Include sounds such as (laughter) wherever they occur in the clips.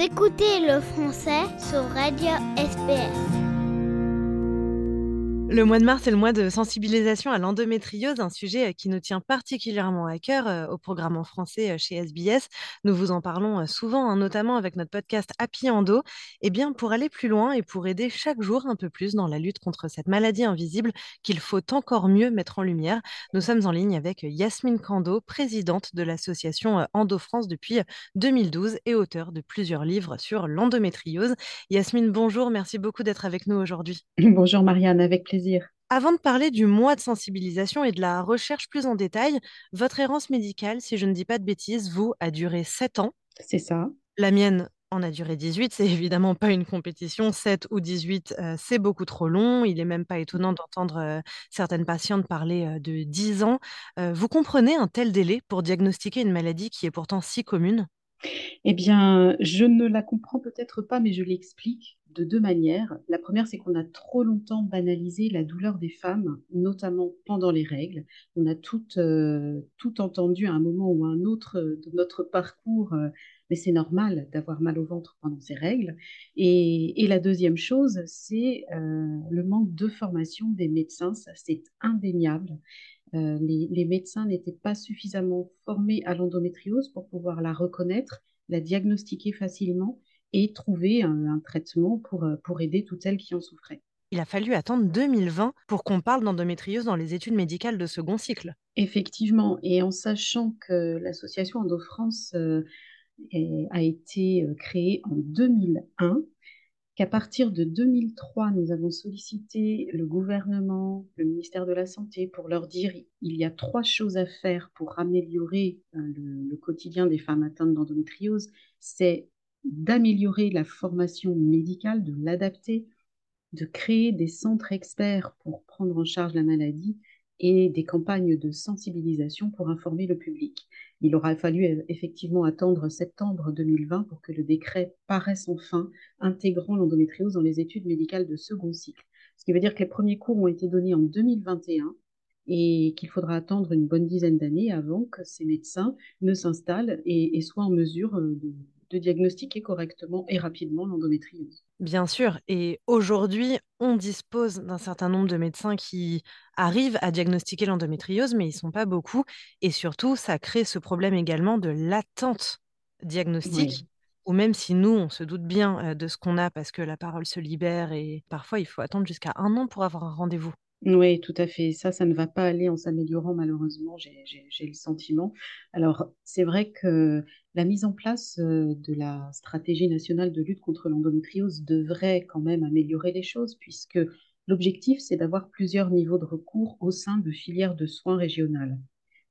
Écoutez le français sur Radio SPS. Le mois de mars est le mois de sensibilisation à l'endométriose, un sujet euh, qui nous tient particulièrement à cœur euh, au programme en français euh, chez SBS. Nous vous en parlons souvent, hein, notamment avec notre podcast Happy Endo. Eh bien, pour aller plus loin et pour aider chaque jour un peu plus dans la lutte contre cette maladie invisible qu'il faut encore mieux mettre en lumière, nous sommes en ligne avec Yasmine Kando, présidente de l'association Endo France depuis 2012 et auteure de plusieurs livres sur l'endométriose. Yasmine, bonjour, merci beaucoup d'être avec nous aujourd'hui. Bonjour Marianne, avec plaisir. Avant de parler du mois de sensibilisation et de la recherche plus en détail, votre errance médicale, si je ne dis pas de bêtises, vous, a duré 7 ans. C'est ça. La mienne en a duré 18. C'est (laughs) évidemment pas une compétition. 7 ou 18, euh, c'est beaucoup trop long. Il n'est même pas étonnant d'entendre euh, certaines patientes parler euh, de 10 ans. vous comprenez un tel délai pour diagnostiquer une maladie qui est pourtant si commune? Eh bien, je ne la comprends peut-être pas, mais je l'explique de deux manières. La première, c'est qu'on a trop longtemps banalisé la douleur des femmes, notamment pendant les règles. On a tout, euh, tout entendu à un moment ou à un autre de notre parcours, euh, mais c'est normal d'avoir mal au ventre pendant ces règles. Et, la deuxième chose, c'est euh, le manque de formation des médecins, ça c'est indéniable. Euh, les, médecins n'étaient pas suffisamment formés à l'endométriose pour pouvoir la reconnaître, la diagnostiquer facilement et trouver un, traitement pour, euh, pour aider toutes celles qui en souffraient. Il a fallu attendre 2020 pour qu'on parle d'endométriose dans les études médicales de second cycle. Effectivement, et en sachant que l'association EndoFrance euh, a été créée en 2001, qu'à partir de 2003, nous avons sollicité le gouvernement, le ministère de la Santé pour leur dire il y a trois choses à faire pour améliorer euh, le, quotidien des femmes atteintes d'endométriose. C'est d'améliorer la formation médicale, de l'adapter, de créer des centres experts pour prendre en charge la maladie et des campagnes de sensibilisation pour informer le public. Il aura fallu euh, effectivement attendre septembre 2020 pour que le décret paraisse enfin, intégrant l'endométriose dans les études médicales de second cycle. Ce qui veut dire que les premiers cours ont été donnés en 2021 et qu'il faudra attendre une bonne dizaine d'années avant que ces médecins ne s'installent et, soient en mesure euh, de, de diagnostiquer correctement et rapidement l'endométriose. Bien sûr, et aujourd'hui, on dispose d'un certain nombre de médecins qui arrivent à diagnostiquer l'endométriose, mais ils ne sont pas beaucoup. Et surtout, ça crée ce problème également de l'attente diagnostique, ou même si nous, on se doute bien euh, de ce qu'on a parce que la parole se libère et parfois il faut attendre jusqu'à un an pour avoir un rendez-vous. Oui, tout à fait. Ça, ça ne va pas aller en s'améliorant, malheureusement, j'ai le sentiment. Alors, c'est vrai que la mise en place de la stratégie nationale de lutte contre l'endométriose devrait quand même améliorer les choses, puisque l'objectif, c'est d'avoir plusieurs niveaux de recours au sein de filières de soins régionales.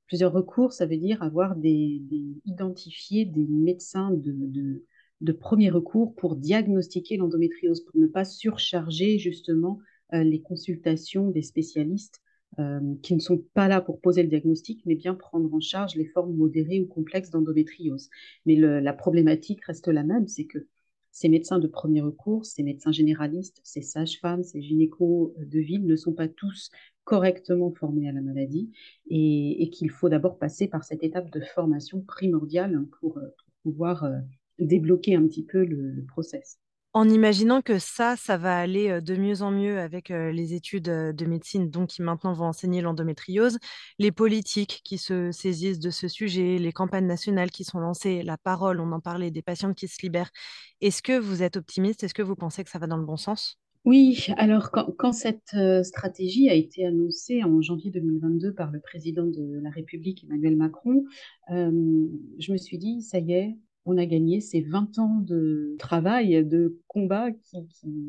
Plusieurs recours, ça veut dire avoir des, identifier des médecins de, de premier recours pour diagnostiquer l'endométriose, pour ne pas surcharger justement les consultations des spécialistes euh, qui ne sont pas là pour poser le diagnostic, mais bien prendre en charge les formes modérées ou complexes d'endométriose. Mais la problématique reste la même, c'est que ces médecins de premier recours, ces médecins généralistes, ces sages-femmes, ces gynécos de ville ne sont pas tous correctement formés à la maladie et, qu'il faut d'abord passer par cette étape de formation primordiale pour, pouvoir euh, débloquer un petit peu le, le process. En imaginant que ça, ça va aller de mieux en mieux avec les études de médecine, donc qui maintenant vont enseigner l'endométriose, les politiques qui se saisissent de ce sujet, les campagnes nationales qui sont lancées, la parole, on en parlait, des patientes qui se libèrent. Est-ce que vous êtes optimiste? Est-ce que vous pensez que ça va dans le bon sens? Oui, alors quand, cette stratégie a été annoncée en janvier 2022 par le président de la République, Emmanuel Macron, je me suis dit, ça y est, on a gagné ces 20 ans de travail, de combat qui,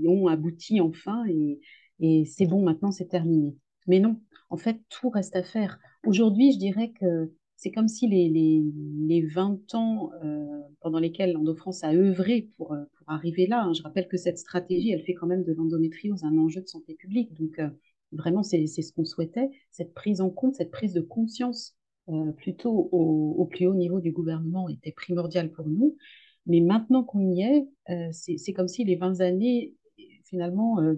ont abouti enfin et, c'est bon, maintenant c'est terminé. Mais non, en fait, tout reste à faire. Aujourd'hui, je dirais que c'est comme si les, les, 20 ans euh, pendant lesquels l'Endo-France a œuvré pour, euh, arriver là, hein. je rappelle que cette stratégie, elle fait quand même de l'endométriose un enjeu de santé publique. Donc, euh, vraiment, c'est ce qu'on souhaitait, cette prise en compte, cette prise de conscience euh, plutôt au, plus haut niveau du gouvernement était primordial pour nous. Mais maintenant qu'on y est, euh, c'est comme si les 20 années, finalement, euh,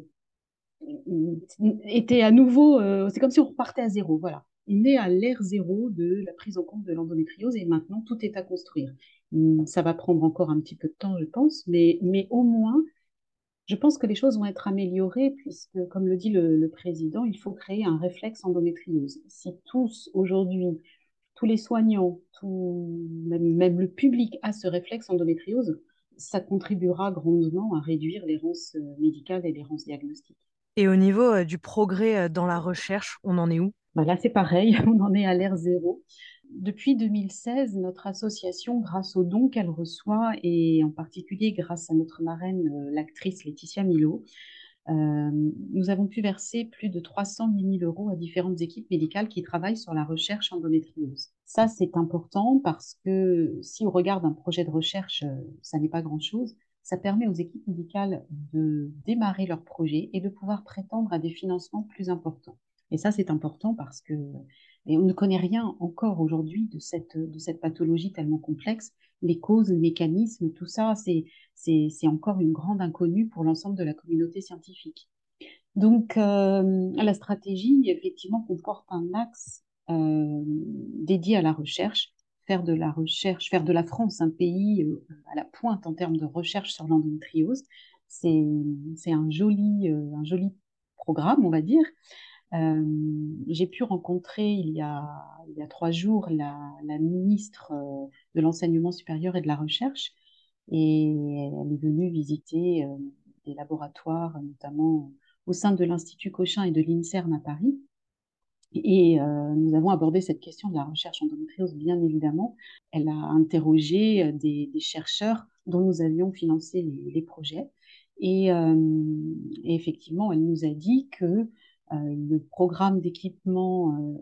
étaient à nouveau, c'est comme si on repartait à zéro. Voilà. on est à l'ère zéro de la prise en compte de l'endométriose et maintenant tout est à construire. Hum, ça va prendre encore un petit peu de temps, je pense, mais, mais au moins, je pense que les choses vont être améliorées puisque, comme le dit le, président, il faut créer un réflexe endométriose. Si tous aujourd'hui, tous les soignants, tout, même, même, le public a ce réflexe endométriose, ça contribuera grandement à réduire l'errance euh, médicale et l'errance diagnostique. Et au niveau euh, du progrès euh, dans la recherche, on en est où? Bah Là, c'est pareil, (laughs) on en est à l'ère zéro. Depuis 2016, notre association, grâce aux dons qu'elle reçoit, et en particulier grâce à notre marraine, l'actrice Laetitia Milo, nous avons pu verser plus de 308 000 euros à différentes équipes médicales qui travaillent sur la recherche endométriose. Ça, c'est important parce que si on regarde un projet de recherche, ça n'est pas grand-chose ça permet aux équipes médicales de démarrer leur projet et de pouvoir prétendre à des financements plus importants. Et ça, c'est important parce que et on ne connaît rien encore aujourd'hui de cette, de cette pathologie tellement complexe. Les causes, les mécanismes, tout ça, c'est, encore une grande inconnue pour l'ensemble de la communauté scientifique. Donc, euh, la stratégie, effectivement, comporte un axe euh, dédié à la recherche faire de la recherche, faire de la France un pays euh, à la pointe en termes de recherche sur l'endométriose. C'est, un, un joli programme, on va dire. Euh, j'ai pu rencontrer il y a, il y a trois jours la, ministre de l'enseignement supérieur et de la recherche et elle est venue visiter des laboratoires, notamment au sein de l'Institut Cochin et de l'INSERM à Paris. Et euh, nous avons abordé cette question de la recherche endométriose, bien évidemment. Elle a interrogé euh, des, chercheurs dont nous avions financé les, projets. Et, euh, et, effectivement, elle nous a dit que le programme d'équipement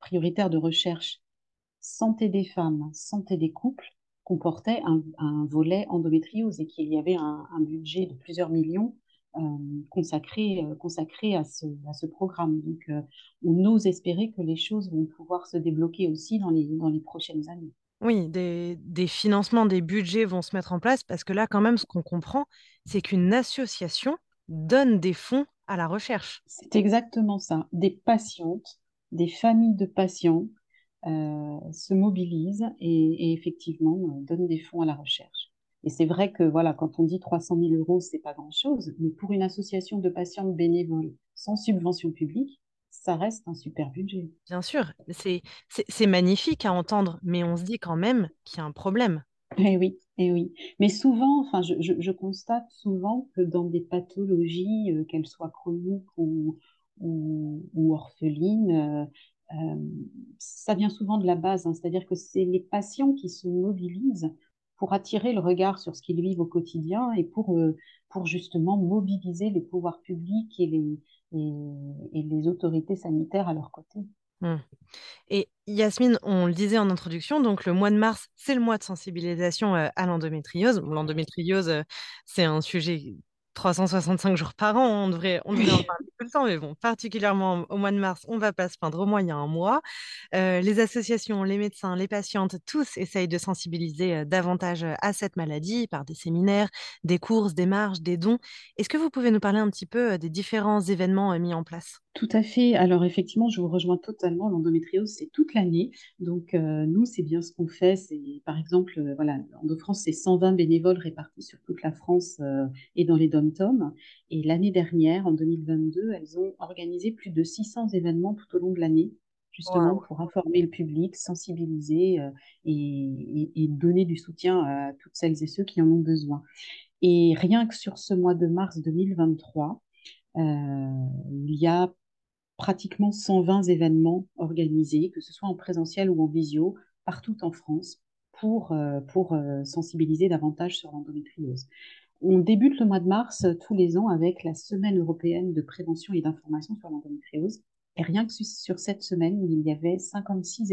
prioritaire de recherche santé des femmes, santé des couples comportait un, volet endométriose et qu'il y avait un, budget de plusieurs millions euh, consacré, euh, consacré à, ce, à ce programme. Donc, euh, on ose espérer que les choses vont pouvoir se débloquer aussi dans les, dans les prochaines années. Oui, des, des, financements, des budgets vont se mettre en place parce que là, quand même, ce qu'on comprend, c'est qu'une association donne des fonds à la recherche. C'est exactement ça. Des patientes, des familles de patients se mobilisent et, et effectivement donnent des fonds à la recherche. Et c'est vrai que voilà, quand on dit 300 000 euros, c'est pas grand-chose, mais pour une association de patients bénévoles sans subvention publique, ça reste un super budget. Bien sûr, c'est magnifique à entendre, mais on se dit quand même qu'il y a un problème. Eh oui, eh oui. Mais souvent, enfin, je, je, constate souvent que dans des pathologies, euh, qu'elles soient chroniques ou, ou, ou orphelines, euh, euh, ça vient souvent de la base, hein. c'est-à-dire que c'est les patients qui se mobilisent pour attirer le regard sur ce qu'ils vivent au quotidien et pour, pour justement mobiliser les pouvoirs publics et les, et, les autorités sanitaires à leur côté. Mmh. Et Yasmine, on le disait en introduction, donc le mois de mars, c'est le mois de sensibilisation euh, à l'endométriose. L'endométriose, euh, c'est un sujet 365 jours par an, on devrait, on devrait en parler tout le temps, mais bon, particulièrement au mois de mars, on va pas se peindre au moins il y a un mois. Euh, les associations, les médecins, les patientes, tous essayent de sensibiliser davantage à cette maladie par des séminaires, des courses, des marches, des dons. Est-ce que vous pouvez nous parler un petit peu des différents événements mis en place? Tout à fait. Alors effectivement, je vous rejoins totalement. L'endométriose, c'est toute l'année. Donc euh, nous, c'est bien ce qu'on fait. C'est par exemple, euh, voilà, France, c'est 120 bénévoles répartis sur toute la France euh, et dans les dom-toms. Et l'année dernière, en 2022, elles ont organisé plus de 600 événements tout au long de l'année, justement pour informer le public, sensibiliser et, et, donner du soutien à toutes celles et ceux qui en ont besoin. Et rien que sur ce mois de mars 2023, il y a pratiquement 120 événements organisés, que ce soit en présentiel ou en visio, partout en France, pour, euh, pour euh, sensibiliser davantage sur l'endométriose. On débute le mois de mars euh, tous les ans avec la Semaine européenne de prévention et d'information sur l'endométriose. Et rien que sur cette semaine, il y avait 56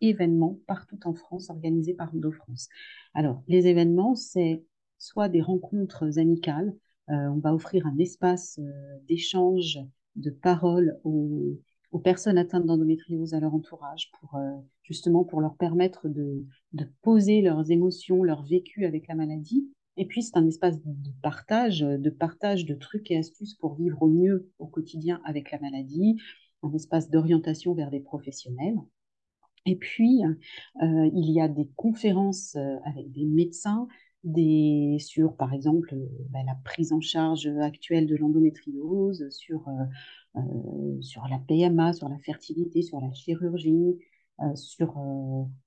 événements partout en France organisés par Endo-France. Alors, les événements, c'est soit des rencontres amicales, on va offrir un espace d'échange de parole aux, personnes atteintes d'endométriose à leur entourage pour euh, justement pour leur permettre de, poser leurs émotions, leur vécu avec la maladie. Et puis c'est un espace de partage, de partage de trucs et astuces pour vivre au mieux au quotidien avec la maladie. un espace d'orientation vers des professionnels. Et puis, euh, il y a des conférences euh, avec des médecins sur, par exemple, euh, bah, la prise en charge actuelle de l'endométriose, sur, sur la PMA, sur la fertilité, sur la chirurgie, sur,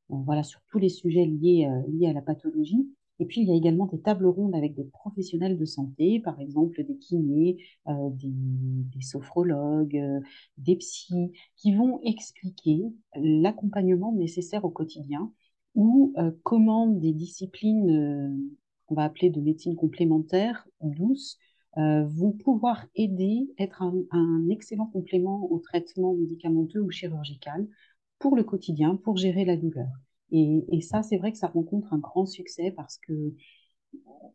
voilà, sur tous les sujets liés, liés à la pathologie. Et puis, il y a également des tables rondes avec des professionnels de santé, par exemple des kinés, euh, des, sophrologues, euh, des psys, qui vont expliquer l'accompagnement nécessaire au quotidien ou euh, comment des disciplines qu'on va appeler de médecine complémentaire, douce, vont pouvoir aider, être un excellent complément au traitement médicamenteux ou chirurgical pour le quotidien, pour gérer la douleur. Et, ça, c'est vrai que ça rencontre un grand succès parce que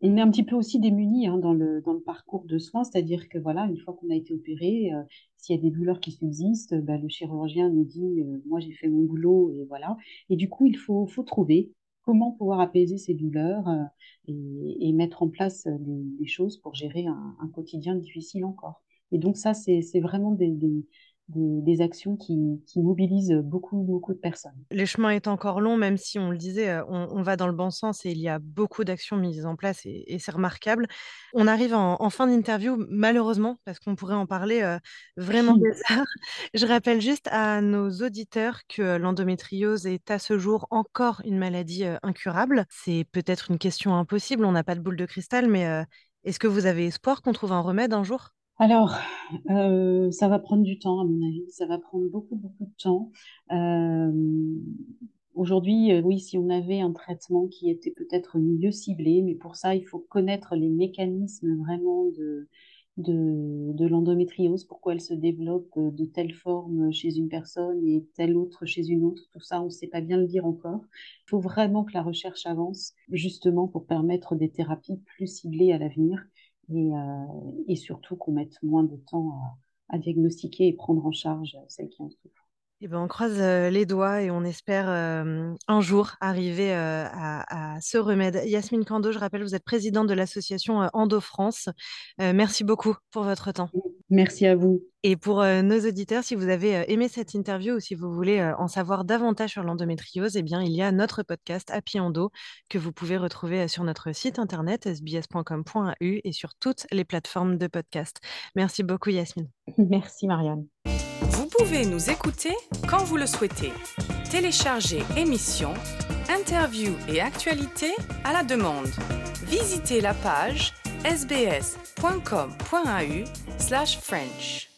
on est un petit peu aussi démunis hein, dans, le, dans le parcours de soins, c'est-à-dire que voilà, une fois qu'on a été opéré, euh, s'il y a des douleurs qui subsistent, bah, le chirurgien nous dit euh, moi j'ai fait mon boulot et voilà. Et du coup, il faut, faut trouver comment pouvoir apaiser ces douleurs euh, et, mettre en place des, choses pour gérer un, quotidien difficile encore. Et donc ça, c'est vraiment des, des, actions qui, mobilisent beaucoup, beaucoup de personnes. Les chemins est encore long, même si on le disait, euh, on, va dans le bon sens et il y a beaucoup d'actions mises en place et, c'est remarquable. On arrive en, fin d'interview, malheureusement, parce qu'on pourrait en parler euh, vraiment (laughs) des heures. Je rappelle juste à nos auditeurs que l'endométriose est à ce jour encore une maladie euh, incurable. C'est peut-être une question impossible, on n'a pas de boule de cristal, mais est-ce que vous avez espoir qu'on trouve un remède un jour? Alors, euh, ça va prendre du temps, à mon avis. Ça va prendre beaucoup, beaucoup de temps. Euh, aujourd'hui, euh, oui, si on avait un traitement qui était peut-être mieux ciblé, mais pour ça, il faut connaître les mécanismes vraiment de, de, de l'endométriose, pourquoi elle se développe de telle forme chez une personne et telle autre chez une autre. Tout ça, on ne sait pas bien le dire encore. Il faut vraiment que la recherche avance, justement pour permettre des thérapies plus ciblées à l'avenir euh, et, surtout qu'on mette moins de temps à, diagnostiquer et prendre en charge celles qui en souffrent. Eh ben, on croise euh, les doigts et on espère euh, un jour arriver à, ce remède. Yasmine Kando, je rappelle, vous êtes présidente de l'association Endo France. merci beaucoup pour votre temps. Merci à vous. Et pour euh, nos auditeurs, si vous avez euh, aimé cette interview ou si vous voulez euh, en savoir davantage sur l'endométriose, eh bien, il y a notre podcast Happy Endo que vous pouvez retrouver sur notre site internet sbs.com.au et sur toutes les plateformes de podcast. Merci beaucoup, Yasmine. (laughs) Merci, Marianne. Vous pouvez nous écouter quand vous le souhaitez. Téléchargez émissions, interviews et actualités à la demande. Visitez la page sbs.com.au slash French.